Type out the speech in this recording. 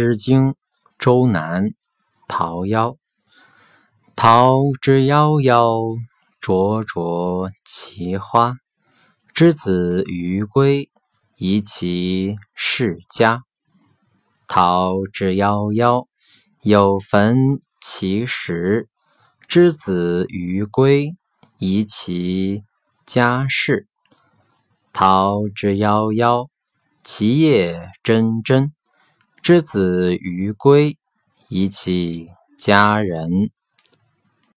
诗经·周南·桃夭。桃之夭夭，灼灼其花。之子于归，宜其室家。桃之夭夭，有逢其实。之子于归，宜其家室。桃之夭夭，其叶蓁蓁。之子于归，宜其家人。